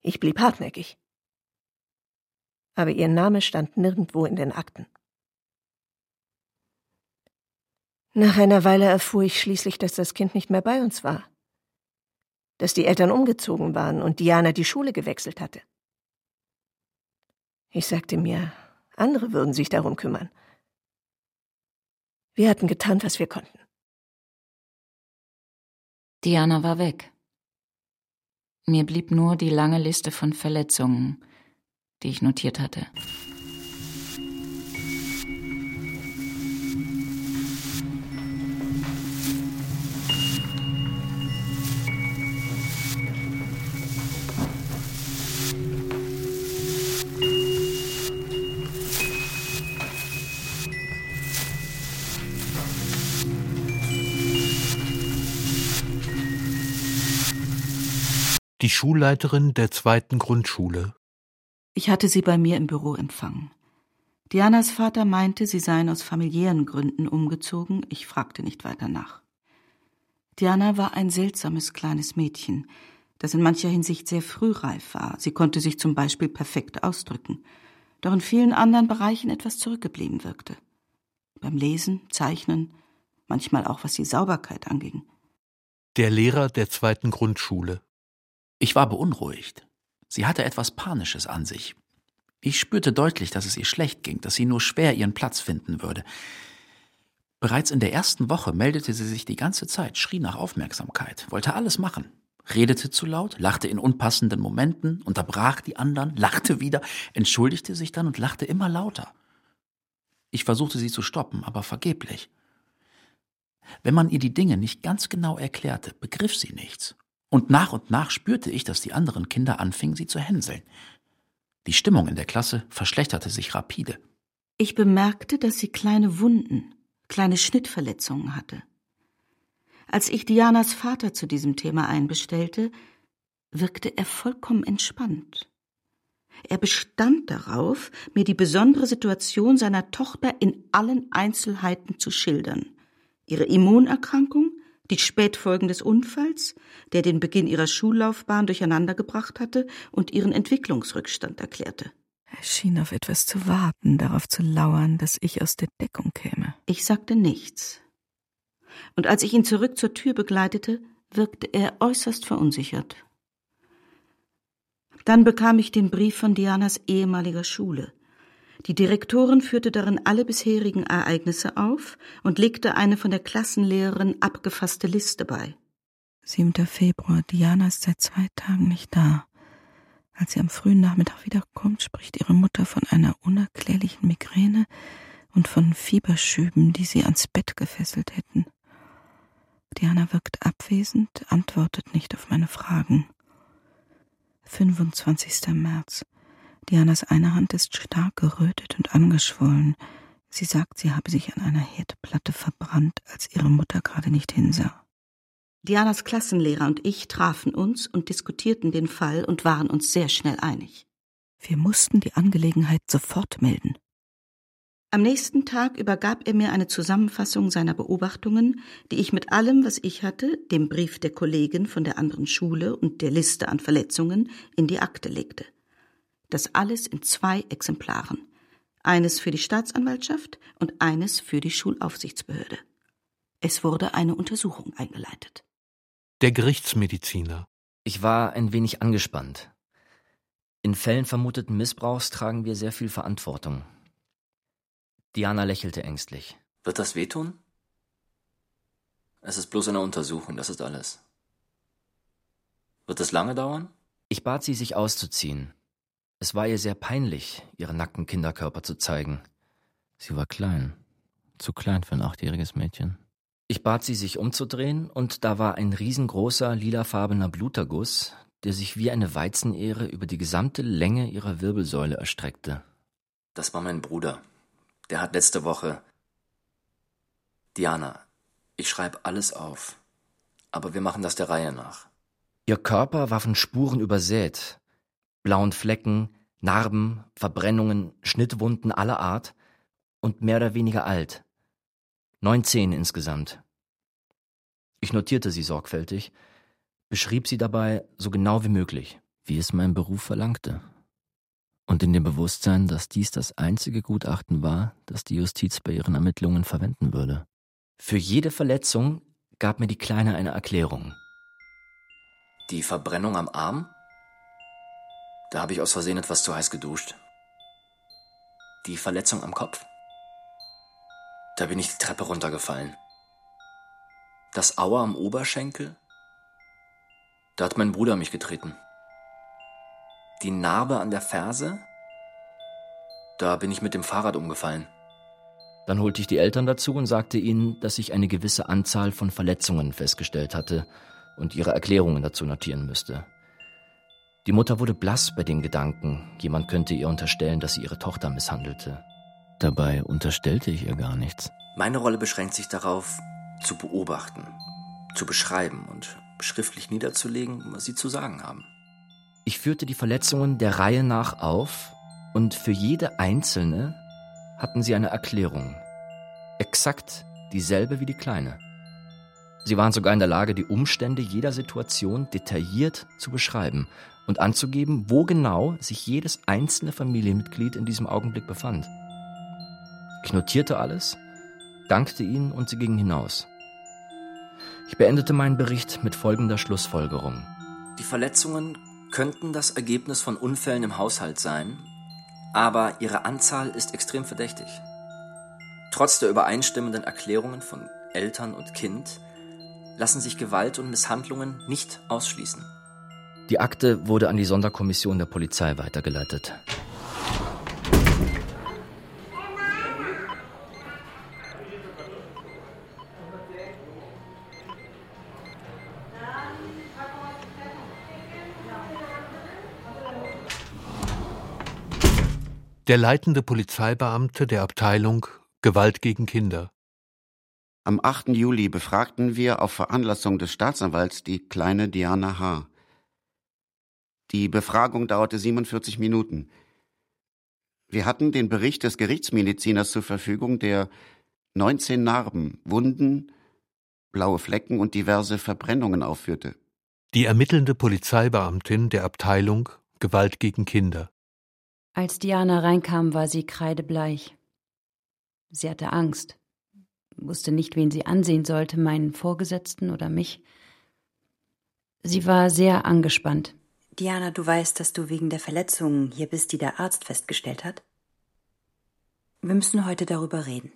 Ich blieb hartnäckig. Aber ihr Name stand nirgendwo in den Akten. Nach einer Weile erfuhr ich schließlich, dass das Kind nicht mehr bei uns war. Dass die Eltern umgezogen waren und Diana die Schule gewechselt hatte. Ich sagte mir, andere würden sich darum kümmern. Wir hatten getan, was wir konnten.
Diana war weg. Mir blieb nur die lange Liste von Verletzungen, die ich notiert hatte.
Die Schulleiterin der zweiten Grundschule.
Ich hatte sie bei mir im Büro empfangen. Dianas Vater meinte, sie seien aus familiären Gründen umgezogen. Ich fragte nicht weiter nach. Diana war ein seltsames kleines Mädchen, das in mancher Hinsicht sehr frühreif war. Sie konnte sich zum Beispiel perfekt ausdrücken, doch in vielen anderen Bereichen etwas zurückgeblieben wirkte. Beim Lesen, Zeichnen, manchmal auch was die Sauberkeit anging.
Der Lehrer der zweiten Grundschule.
Ich war beunruhigt. Sie hatte etwas Panisches an sich. Ich spürte deutlich, dass es ihr schlecht ging, dass sie nur schwer ihren Platz finden würde. Bereits in der ersten Woche meldete sie sich die ganze Zeit, schrie nach Aufmerksamkeit, wollte alles machen, redete zu laut, lachte in unpassenden Momenten, unterbrach die anderen, lachte wieder, entschuldigte sich dann und lachte immer lauter. Ich versuchte sie zu stoppen, aber vergeblich. Wenn man ihr die Dinge nicht ganz genau erklärte, begriff sie nichts. Und nach und nach spürte ich, dass die anderen Kinder anfingen, sie zu hänseln. Die Stimmung in der Klasse verschlechterte sich rapide.
Ich bemerkte, dass sie kleine Wunden, kleine Schnittverletzungen hatte. Als ich Dianas Vater zu diesem Thema einbestellte, wirkte er vollkommen entspannt. Er bestand darauf, mir die besondere Situation seiner Tochter in allen Einzelheiten zu schildern. Ihre Immunerkrankung, die Spätfolgen des Unfalls, der den Beginn ihrer Schullaufbahn durcheinandergebracht hatte und ihren Entwicklungsrückstand erklärte.
Er schien auf etwas zu warten, darauf zu lauern, dass ich aus der Deckung käme.
Ich sagte nichts. Und als ich ihn zurück zur Tür begleitete, wirkte er äußerst verunsichert. Dann bekam ich den Brief von Dianas ehemaliger Schule. Die Direktorin führte darin alle bisherigen Ereignisse auf und legte eine von der Klassenlehrerin abgefasste Liste bei.
7. Februar. Diana ist seit zwei Tagen nicht da. Als sie am frühen Nachmittag wiederkommt, spricht ihre Mutter von einer unerklärlichen Migräne und von Fieberschüben, die sie ans Bett gefesselt hätten. Diana wirkt abwesend, antwortet nicht auf meine Fragen. 25. März. Dianas eine Hand ist stark gerötet und angeschwollen. Sie sagt, sie habe sich an einer Herdplatte verbrannt, als ihre Mutter gerade nicht hinsah.
Dianas Klassenlehrer und ich trafen uns und diskutierten den Fall und waren uns sehr schnell einig.
Wir mussten die Angelegenheit sofort melden.
Am nächsten Tag übergab er mir eine Zusammenfassung seiner Beobachtungen, die ich mit allem, was ich hatte, dem Brief der Kollegin von der anderen Schule und der Liste an Verletzungen, in die Akte legte. Das alles in zwei Exemplaren. Eines für die Staatsanwaltschaft und eines für die Schulaufsichtsbehörde. Es wurde eine Untersuchung eingeleitet.
Der Gerichtsmediziner.
Ich war ein wenig angespannt. In Fällen vermuteten Missbrauchs tragen wir sehr viel Verantwortung. Diana lächelte ängstlich.
Wird das wehtun? Es ist bloß eine Untersuchung, das ist alles. Wird es lange dauern?
Ich bat sie, sich auszuziehen. Es war ihr sehr peinlich, ihren nackten Kinderkörper zu zeigen. Sie war klein. Zu klein für ein achtjähriges Mädchen. Ich bat sie, sich umzudrehen, und da war ein riesengroßer, lilafarbener Bluterguss, der sich wie eine Weizenehre über die gesamte Länge ihrer Wirbelsäule erstreckte.
Das war mein Bruder. Der hat letzte Woche. Diana, ich schreibe alles auf. Aber wir machen das der Reihe nach.
Ihr Körper war von Spuren übersät. Blauen Flecken, Narben, Verbrennungen, Schnittwunden aller Art und mehr oder weniger alt. Neunzehn insgesamt. Ich notierte sie sorgfältig, beschrieb sie dabei so genau wie möglich, wie es mein Beruf verlangte und in dem Bewusstsein, dass dies das einzige Gutachten war, das die Justiz bei ihren Ermittlungen verwenden würde. Für jede Verletzung gab mir die Kleine eine Erklärung.
Die Verbrennung am Arm? Da habe ich aus Versehen etwas zu heiß geduscht. Die Verletzung am Kopf? Da bin ich die Treppe runtergefallen. Das Aua am Oberschenkel? Da hat mein Bruder mich getreten die Narbe an der Ferse? Da bin ich mit dem Fahrrad umgefallen.
Dann holte ich die Eltern dazu und sagte ihnen, dass ich eine gewisse Anzahl von Verletzungen festgestellt hatte und ihre Erklärungen dazu notieren müsste. Die Mutter wurde blass bei den Gedanken, jemand könnte ihr unterstellen, dass sie ihre Tochter misshandelte. Dabei unterstellte ich ihr gar nichts.
Meine Rolle beschränkt sich darauf, zu beobachten, zu beschreiben und schriftlich niederzulegen, was sie zu sagen haben.
Ich führte die Verletzungen der Reihe nach auf und für jede einzelne hatten sie eine Erklärung. Exakt dieselbe wie die kleine. Sie waren sogar in der Lage, die Umstände jeder Situation detailliert zu beschreiben und anzugeben, wo genau sich jedes einzelne Familienmitglied in diesem Augenblick befand. Ich notierte alles, dankte ihnen und sie gingen hinaus. Ich beendete meinen Bericht mit folgender Schlussfolgerung.
Die Verletzungen könnten das Ergebnis von Unfällen im Haushalt sein, aber ihre Anzahl ist extrem verdächtig. Trotz der übereinstimmenden Erklärungen von Eltern und Kind lassen sich Gewalt und Misshandlungen nicht ausschließen.
Die Akte wurde an die Sonderkommission der Polizei weitergeleitet.
Der leitende Polizeibeamte der Abteilung Gewalt gegen Kinder.
Am 8. Juli befragten wir auf Veranlassung des Staatsanwalts die kleine Diana H. Die Befragung dauerte 47 Minuten. Wir hatten den Bericht des Gerichtsmediziners zur Verfügung, der 19 Narben, Wunden, blaue Flecken und diverse Verbrennungen aufführte.
Die ermittelnde Polizeibeamtin der Abteilung Gewalt gegen Kinder.
Als Diana reinkam, war sie kreidebleich. Sie hatte Angst, wusste nicht, wen sie ansehen sollte, meinen Vorgesetzten oder mich. Sie war sehr angespannt.
Diana, du weißt, dass du wegen der Verletzungen hier bist, die der Arzt festgestellt hat? Wir müssen heute darüber reden.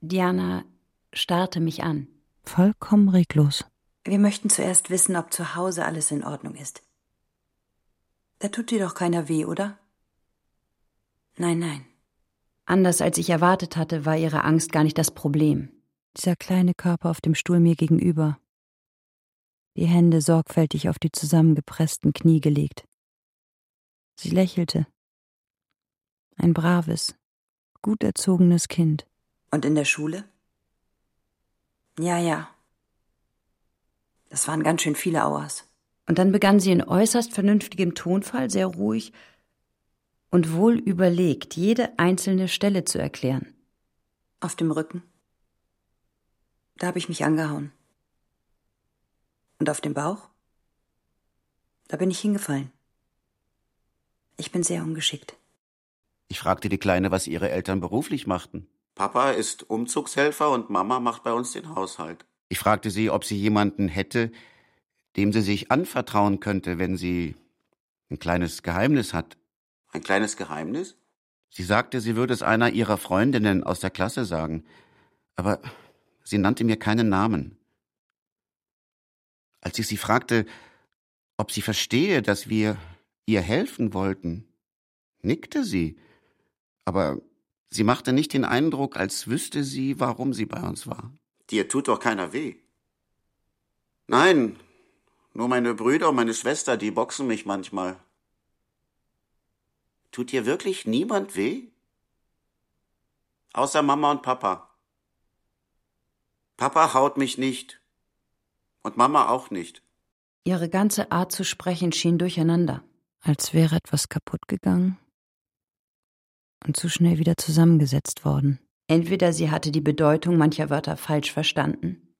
Diana starrte mich an.
Vollkommen reglos.
Wir möchten zuerst wissen, ob zu Hause alles in Ordnung ist. Da tut dir doch keiner weh, oder? Nein, nein.
Anders als ich erwartet hatte, war ihre Angst gar nicht das Problem.
Dieser kleine Körper auf dem Stuhl mir gegenüber. Die Hände sorgfältig auf die zusammengepressten Knie gelegt. Sie lächelte. Ein braves, gut erzogenes Kind.
Und in der Schule? Ja, ja. Das waren ganz schön viele Auers.
Und dann begann sie in äußerst vernünftigem Tonfall, sehr ruhig und wohl überlegt, jede einzelne Stelle zu erklären.
Auf dem Rücken. Da habe ich mich angehauen. Und auf dem Bauch? Da bin ich hingefallen. Ich bin sehr ungeschickt.
Ich fragte die Kleine, was ihre Eltern beruflich machten. Papa ist Umzugshelfer und Mama macht bei uns den Haushalt. Ich fragte sie, ob sie jemanden hätte, dem sie sich anvertrauen könnte, wenn sie ein kleines Geheimnis hat. Ein kleines Geheimnis? Sie sagte, sie würde es einer ihrer Freundinnen aus der Klasse sagen, aber sie nannte mir keinen Namen. Als ich sie fragte, ob sie verstehe, dass wir ihr helfen wollten, nickte sie, aber sie machte nicht den Eindruck, als wüsste sie, warum sie bei uns war. Dir tut doch keiner weh. Nein, nur meine Brüder und meine Schwester, die boxen mich manchmal. Tut dir wirklich niemand weh? Außer Mama und Papa. Papa haut mich nicht. Und Mama auch nicht.
Ihre ganze Art zu sprechen schien durcheinander.
Als wäre etwas kaputt gegangen und zu schnell wieder zusammengesetzt worden.
Entweder sie hatte die Bedeutung mancher Wörter falsch verstanden,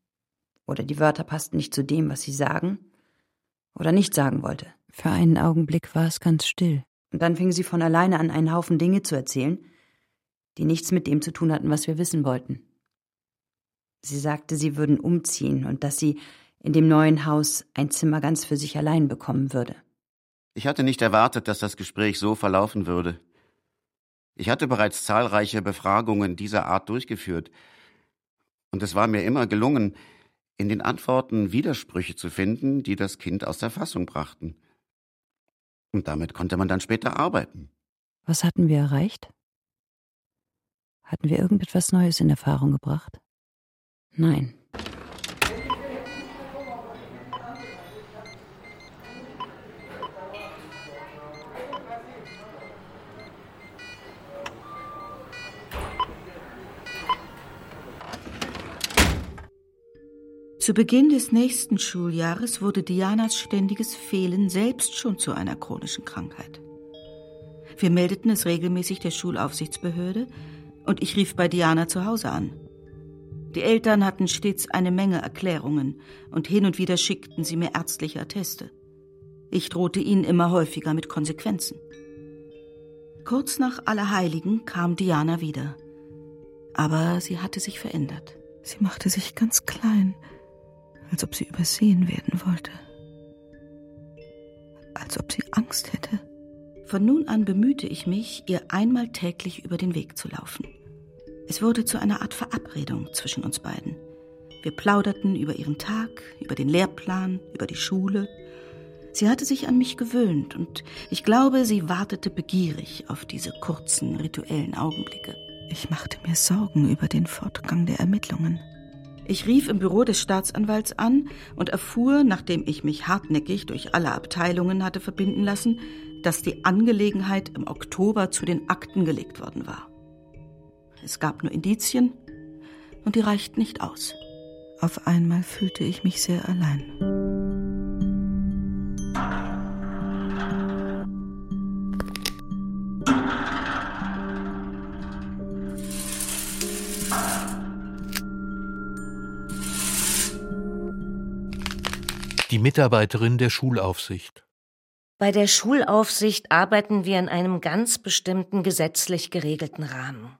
oder die Wörter passten nicht zu dem, was sie sagen oder nicht sagen wollte.
Für einen Augenblick war es ganz still.
Und dann fing sie von alleine an, einen Haufen Dinge zu erzählen, die nichts mit dem zu tun hatten, was wir wissen wollten. Sie sagte, sie würden umziehen und dass sie in dem neuen Haus ein Zimmer ganz für sich allein bekommen würde.
Ich hatte nicht erwartet, dass das Gespräch so verlaufen würde. Ich hatte bereits zahlreiche Befragungen dieser Art durchgeführt, und es war mir immer gelungen, in den Antworten Widersprüche zu finden, die das Kind aus der Fassung brachten. Und damit konnte man dann später arbeiten.
Was hatten wir erreicht? Hatten wir irgendetwas Neues in Erfahrung gebracht?
Nein.
Zu Beginn des nächsten Schuljahres wurde Dianas ständiges Fehlen selbst schon zu einer chronischen Krankheit. Wir meldeten es regelmäßig der Schulaufsichtsbehörde und ich rief bei Diana zu Hause an. Die Eltern hatten stets eine Menge Erklärungen und hin und wieder schickten sie mir ärztliche Atteste. Ich drohte ihnen immer häufiger mit Konsequenzen. Kurz nach Allerheiligen kam Diana wieder. Aber sie hatte sich verändert.
Sie machte sich ganz klein, als ob sie übersehen werden wollte. Als ob sie Angst hätte.
Von nun an bemühte ich mich, ihr einmal täglich über den Weg zu laufen. Es wurde zu einer Art Verabredung zwischen uns beiden. Wir plauderten über ihren Tag, über den Lehrplan, über die Schule. Sie hatte sich an mich gewöhnt und ich glaube, sie wartete begierig auf diese kurzen rituellen Augenblicke.
Ich machte mir Sorgen über den Fortgang der Ermittlungen.
Ich rief im Büro des Staatsanwalts an und erfuhr, nachdem ich mich hartnäckig durch alle Abteilungen hatte verbinden lassen, dass die Angelegenheit im Oktober zu den Akten gelegt worden war. Es gab nur Indizien und die reichten nicht aus.
Auf einmal fühlte ich mich sehr allein.
Die Mitarbeiterin der Schulaufsicht.
Bei der Schulaufsicht arbeiten wir in einem ganz bestimmten gesetzlich geregelten Rahmen.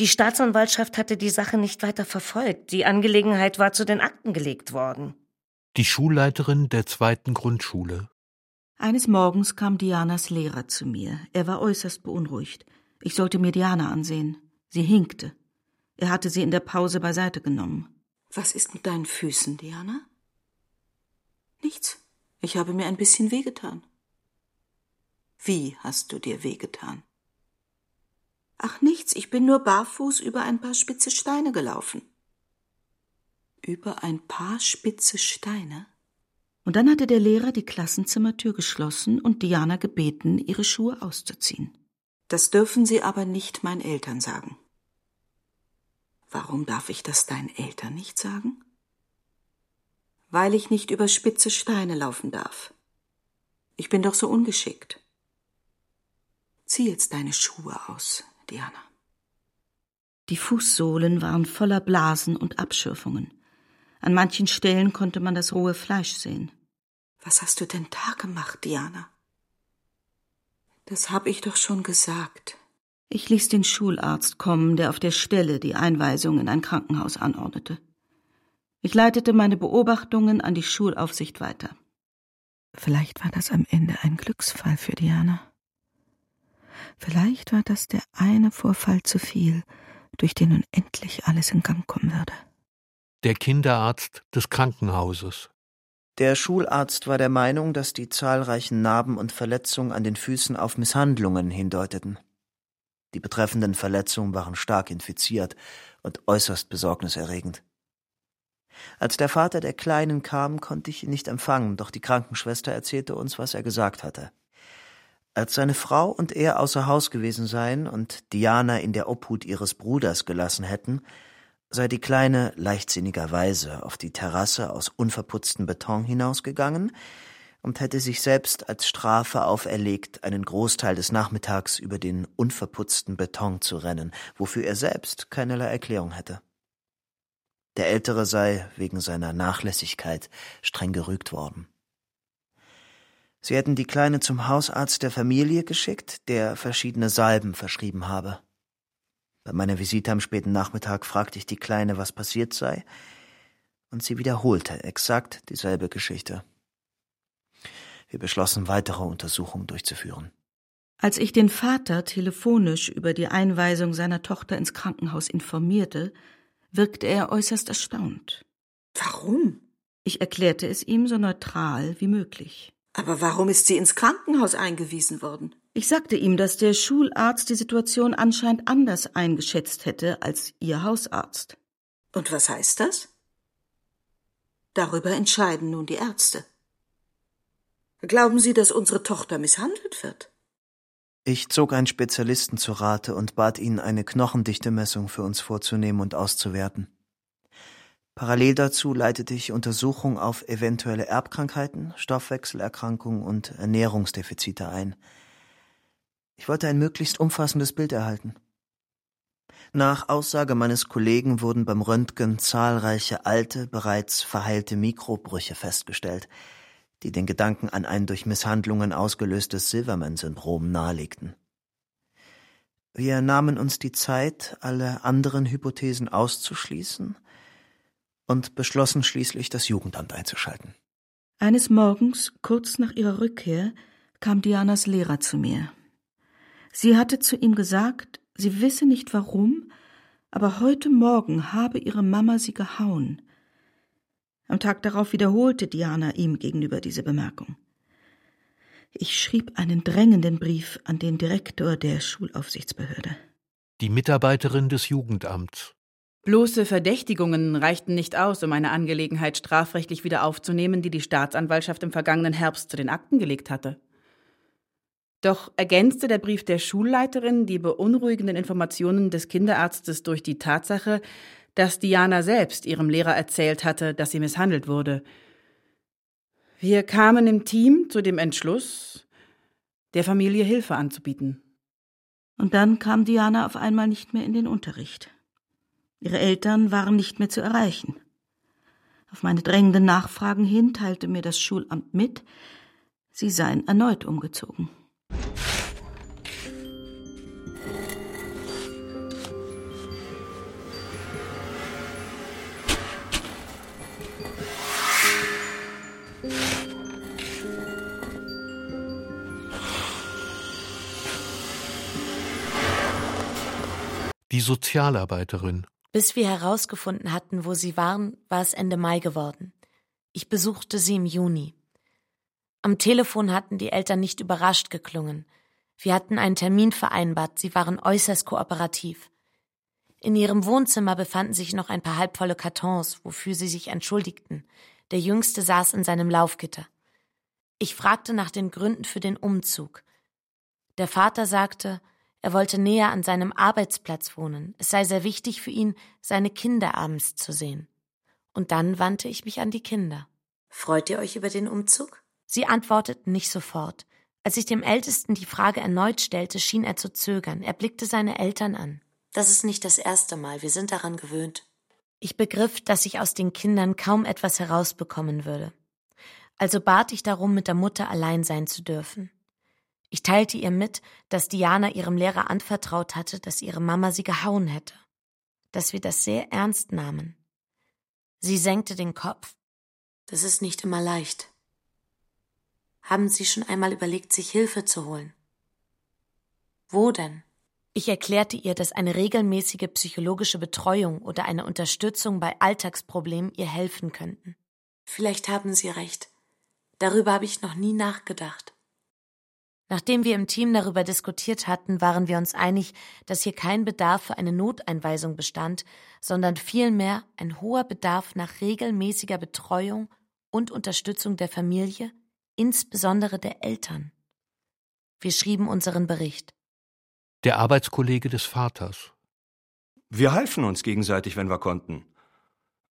Die Staatsanwaltschaft hatte die Sache nicht weiter verfolgt. Die Angelegenheit war zu den Akten gelegt worden.
Die Schulleiterin der zweiten Grundschule.
Eines Morgens kam Dianas Lehrer zu mir. Er war äußerst beunruhigt. Ich sollte mir Diana ansehen. Sie hinkte. Er hatte sie in der Pause beiseite genommen.
Was ist mit deinen Füßen, Diana? Nichts. Ich habe mir ein bisschen wehgetan. Wie hast du dir wehgetan? Ach nichts, ich bin nur barfuß über ein paar spitze Steine gelaufen. Über ein paar spitze Steine?
Und dann hatte der Lehrer die Klassenzimmertür geschlossen und Diana gebeten, ihre Schuhe auszuziehen.
Das dürfen Sie aber nicht meinen Eltern sagen. Warum darf ich das deinen Eltern nicht sagen? Weil ich nicht über spitze Steine laufen darf. Ich bin doch so ungeschickt. Zieh jetzt deine Schuhe aus, Diana.
Die Fußsohlen waren voller Blasen und Abschürfungen. An manchen Stellen konnte man das rohe Fleisch sehen.
Was hast du denn da gemacht, Diana? Das hab ich doch schon gesagt.
Ich ließ den Schularzt kommen, der auf der Stelle die Einweisung in ein Krankenhaus anordnete. Ich leitete meine Beobachtungen an die Schulaufsicht weiter.
Vielleicht war das am Ende ein Glücksfall für Diana. Vielleicht war das der eine Vorfall zu viel, durch den nun endlich alles in Gang kommen würde.
Der Kinderarzt des Krankenhauses.
Der Schularzt war der Meinung, dass die zahlreichen Narben und Verletzungen an den Füßen auf Misshandlungen hindeuteten. Die betreffenden Verletzungen waren stark infiziert und äußerst besorgniserregend. Als der Vater der Kleinen kam, konnte ich ihn nicht empfangen, doch die Krankenschwester erzählte uns, was er gesagt hatte. Als seine Frau und er außer Haus gewesen seien und Diana in der Obhut ihres Bruders gelassen hätten, sei die Kleine leichtsinnigerweise auf die Terrasse aus unverputztem Beton hinausgegangen und hätte sich selbst als Strafe auferlegt, einen Großteil des Nachmittags über den unverputzten Beton zu rennen, wofür er selbst keinerlei Erklärung hätte. Der Ältere sei wegen seiner Nachlässigkeit streng gerügt worden. Sie hätten die Kleine zum Hausarzt der Familie geschickt, der verschiedene Salben verschrieben habe. Bei meiner Visite am späten Nachmittag fragte ich die Kleine, was passiert sei, und sie wiederholte exakt dieselbe Geschichte. Wir beschlossen, weitere Untersuchungen durchzuführen.
Als ich den Vater telefonisch über die Einweisung seiner Tochter ins Krankenhaus informierte, wirkte er äußerst erstaunt.
Warum?
Ich erklärte es ihm so neutral wie möglich.
Aber warum ist sie ins Krankenhaus eingewiesen worden?
Ich sagte ihm, dass der Schularzt die Situation anscheinend anders eingeschätzt hätte als ihr Hausarzt.
Und was heißt das? Darüber entscheiden nun die Ärzte. Glauben Sie, dass unsere Tochter misshandelt wird?
Ich zog einen Spezialisten zu Rate und bat ihn, eine Knochendichte-Messung für uns vorzunehmen und auszuwerten. Parallel dazu leitete ich Untersuchungen auf eventuelle Erbkrankheiten, Stoffwechselerkrankungen und Ernährungsdefizite ein. Ich wollte ein möglichst umfassendes Bild erhalten. Nach Aussage meines Kollegen wurden beim Röntgen zahlreiche alte, bereits verheilte Mikrobrüche festgestellt, die den Gedanken an ein durch Misshandlungen ausgelöstes Silverman-Syndrom nahelegten. Wir nahmen uns die Zeit, alle anderen Hypothesen auszuschließen und beschlossen schließlich, das Jugendamt einzuschalten.
Eines Morgens, kurz nach ihrer Rückkehr, kam Dianas Lehrer zu mir. Sie hatte zu ihm gesagt, sie wisse nicht warum, aber heute Morgen habe ihre Mama sie gehauen. Am Tag darauf wiederholte Diana ihm gegenüber diese Bemerkung. Ich schrieb einen drängenden Brief an den Direktor der Schulaufsichtsbehörde.
Die Mitarbeiterin des Jugendamts.
Bloße Verdächtigungen reichten nicht aus, um eine Angelegenheit strafrechtlich wieder aufzunehmen, die die Staatsanwaltschaft im vergangenen Herbst zu den Akten gelegt hatte. Doch ergänzte der Brief der Schulleiterin die beunruhigenden Informationen des Kinderarztes durch die Tatsache, dass Diana selbst ihrem Lehrer erzählt hatte, dass sie misshandelt wurde. Wir kamen im Team zu dem Entschluss, der Familie Hilfe anzubieten.
Und dann kam Diana auf einmal nicht mehr in den Unterricht. Ihre Eltern waren nicht mehr zu erreichen. Auf meine drängenden Nachfragen hin teilte mir das Schulamt mit, sie seien erneut umgezogen.
Die Sozialarbeiterin.
Bis wir herausgefunden hatten, wo sie waren, war es Ende Mai geworden. Ich besuchte sie im Juni. Am Telefon hatten die Eltern nicht überrascht geklungen. Wir hatten einen Termin vereinbart, sie waren äußerst kooperativ. In ihrem Wohnzimmer befanden sich noch ein paar halbvolle Kartons, wofür sie sich entschuldigten. Der Jüngste saß in seinem Laufgitter. Ich fragte nach den Gründen für den Umzug. Der Vater sagte, er wollte näher an seinem Arbeitsplatz wohnen. Es sei sehr wichtig für ihn, seine Kinder abends zu sehen. Und dann wandte ich mich an die Kinder. Freut ihr euch über den Umzug? Sie antworteten nicht sofort. Als ich dem Ältesten die Frage erneut stellte, schien er zu zögern. Er blickte seine Eltern an. Das ist nicht das erste Mal, wir sind daran gewöhnt. Ich begriff, dass ich aus den Kindern kaum etwas herausbekommen würde. Also bat ich darum, mit der Mutter allein sein zu dürfen. Ich teilte ihr mit, dass Diana ihrem Lehrer anvertraut hatte, dass ihre Mama sie gehauen hätte, dass wir das sehr ernst nahmen. Sie senkte den Kopf. Das ist nicht immer leicht. Haben Sie schon einmal überlegt, sich Hilfe zu holen? Wo denn? Ich erklärte ihr, dass eine regelmäßige psychologische Betreuung oder eine Unterstützung bei Alltagsproblemen ihr helfen könnten. Vielleicht haben Sie recht. Darüber habe ich noch nie nachgedacht. Nachdem wir im Team darüber diskutiert hatten, waren wir uns einig, dass hier kein Bedarf für eine Noteinweisung bestand, sondern vielmehr ein hoher Bedarf nach regelmäßiger Betreuung und Unterstützung der Familie insbesondere der Eltern. Wir schrieben unseren Bericht.
Der Arbeitskollege des Vaters.
Wir halfen uns gegenseitig, wenn wir konnten.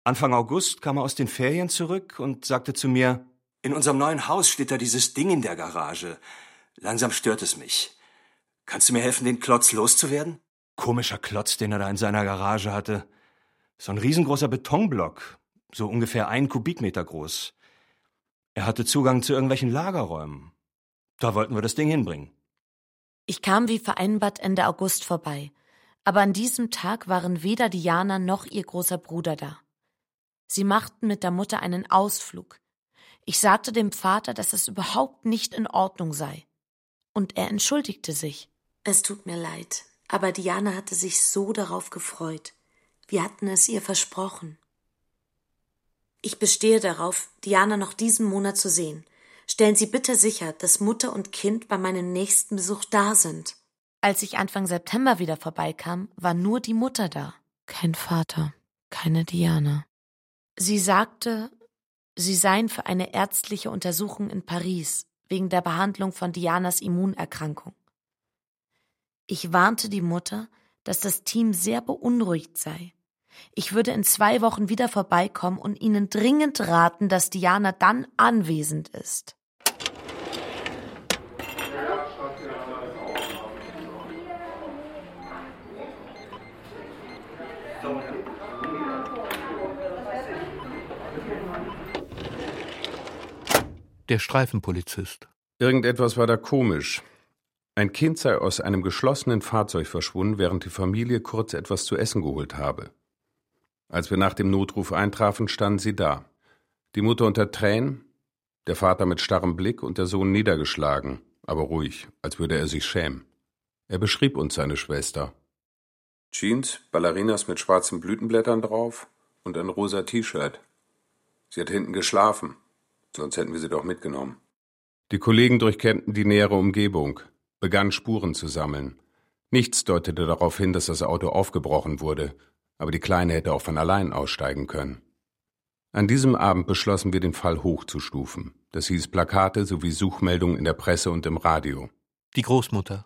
Anfang August kam er aus den Ferien zurück und sagte zu mir, in unserem neuen Haus steht da dieses Ding in der Garage. Langsam stört es mich. Kannst du mir helfen, den Klotz loszuwerden? Komischer Klotz, den er da in seiner Garage hatte. So ein riesengroßer Betonblock, so ungefähr ein Kubikmeter groß. Er hatte Zugang zu irgendwelchen Lagerräumen. Da wollten wir das Ding hinbringen.
Ich kam wie vereinbart Ende August vorbei, aber an diesem Tag waren weder Diana noch ihr großer Bruder da. Sie machten mit der Mutter einen Ausflug. Ich sagte dem Vater, dass es überhaupt nicht in Ordnung sei. Und er entschuldigte sich. Es tut mir leid, aber Diana hatte sich so darauf gefreut. Wir hatten es ihr versprochen. Ich bestehe darauf, Diana noch diesen Monat zu sehen. Stellen Sie bitte sicher, dass Mutter und Kind bei meinem nächsten Besuch da sind. Als ich Anfang September wieder vorbeikam, war nur die Mutter da. Kein Vater, keine Diana. Sie sagte, sie seien für eine ärztliche Untersuchung in Paris wegen der Behandlung von Dianas Immunerkrankung. Ich warnte die Mutter, dass das Team sehr beunruhigt sei. Ich würde in zwei Wochen wieder vorbeikommen und Ihnen dringend raten, dass Diana dann anwesend ist.
Der Streifenpolizist.
Irgendetwas war da komisch. Ein Kind sei aus einem geschlossenen Fahrzeug verschwunden, während die Familie kurz etwas zu essen geholt habe. Als wir nach dem Notruf eintrafen, standen sie da. Die Mutter unter Tränen, der Vater mit starrem Blick und der Sohn niedergeschlagen, aber ruhig, als würde er sich schämen. Er beschrieb uns seine Schwester. Jeans, Ballerinas mit schwarzen Blütenblättern drauf und ein rosa T-Shirt. Sie hat hinten geschlafen, sonst hätten wir sie doch mitgenommen. Die Kollegen durchkämmten die nähere Umgebung, begannen Spuren zu sammeln. Nichts deutete darauf hin, dass das Auto aufgebrochen wurde, aber die Kleine hätte auch von allein aussteigen können. An diesem Abend beschlossen wir, den Fall hochzustufen. Das hieß Plakate sowie Suchmeldungen in der Presse und im Radio.
Die Großmutter.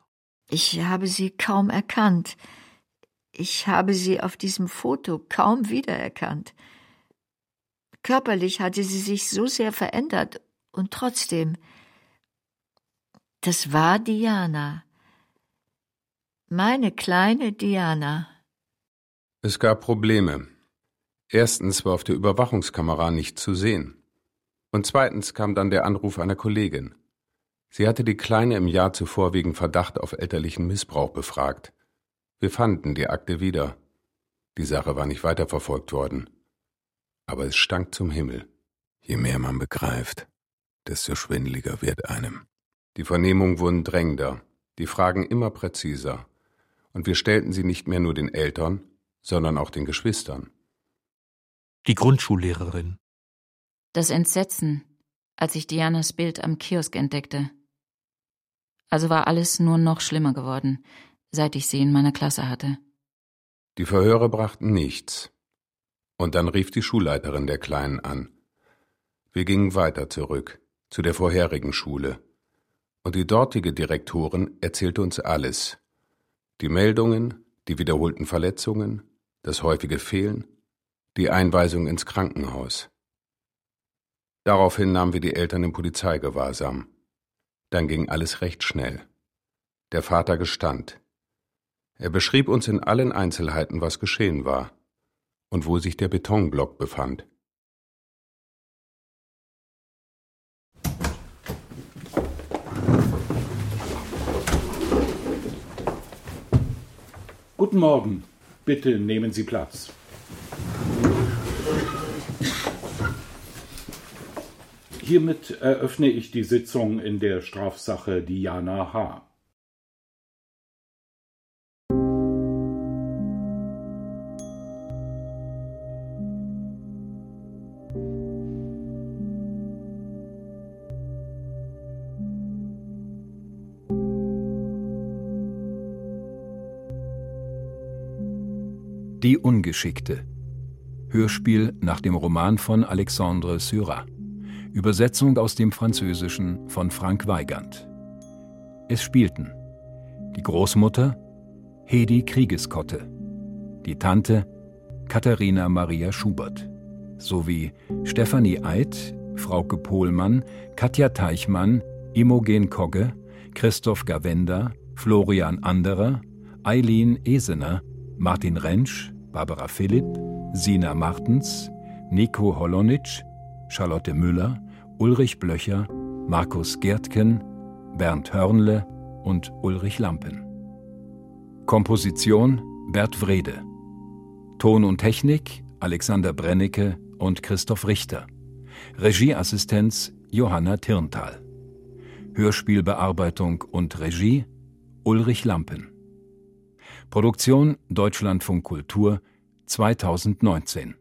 Ich habe sie kaum erkannt. Ich habe sie auf diesem Foto kaum wiedererkannt. Körperlich hatte sie sich so sehr verändert, und trotzdem. Das war Diana. Meine kleine Diana.
Es gab Probleme. Erstens war auf der Überwachungskamera nicht zu sehen. Und zweitens kam dann der Anruf einer Kollegin. Sie hatte die Kleine im Jahr zuvor wegen Verdacht auf elterlichen Missbrauch befragt. Wir fanden die Akte wieder. Die Sache war nicht weiterverfolgt worden. Aber es stank zum Himmel. Je mehr man begreift, desto schwindeliger wird einem. Die Vernehmungen wurden drängender, die Fragen immer präziser. Und wir stellten sie nicht mehr nur den Eltern, sondern auch den Geschwistern.
Die Grundschullehrerin.
Das Entsetzen, als ich Dianas Bild am Kiosk entdeckte. Also war alles nur noch schlimmer geworden, seit ich sie in meiner Klasse hatte.
Die Verhöre brachten nichts. Und dann rief die Schulleiterin der Kleinen an. Wir gingen weiter zurück, zu der vorherigen Schule. Und die dortige Direktorin erzählte uns alles. Die Meldungen, die wiederholten Verletzungen, das häufige Fehlen, die Einweisung ins Krankenhaus. Daraufhin nahmen wir die Eltern in Polizeigewahrsam. Dann ging alles recht schnell. Der Vater gestand. Er beschrieb uns in allen Einzelheiten, was geschehen war und wo sich der Betonblock befand.
Guten Morgen. Bitte nehmen Sie Platz. Hiermit eröffne ich die Sitzung in der Strafsache Diana H.
Die Ungeschickte. Hörspiel nach dem Roman von Alexandre Seurat. Übersetzung aus dem Französischen von Frank Weigand. Es spielten die Großmutter Hedi Kriegeskotte, die Tante Katharina Maria Schubert sowie Stefanie Eid, Frauke Pohlmann, Katja Teichmann, Imogen Kogge, Christoph Gavenda, Florian Anderer, Eileen Esener, Martin Rentsch, Barbara Philipp, Sina Martens, Nico Holonitsch, Charlotte Müller, Ulrich Blöcher, Markus Gertken, Bernd Hörnle und Ulrich Lampen. Komposition Bert Wrede. Ton und Technik Alexander Brennecke und Christoph Richter. Regieassistenz Johanna Tirntal. Hörspielbearbeitung und Regie Ulrich Lampen. Produktion Deutschlandfunk Kultur 2019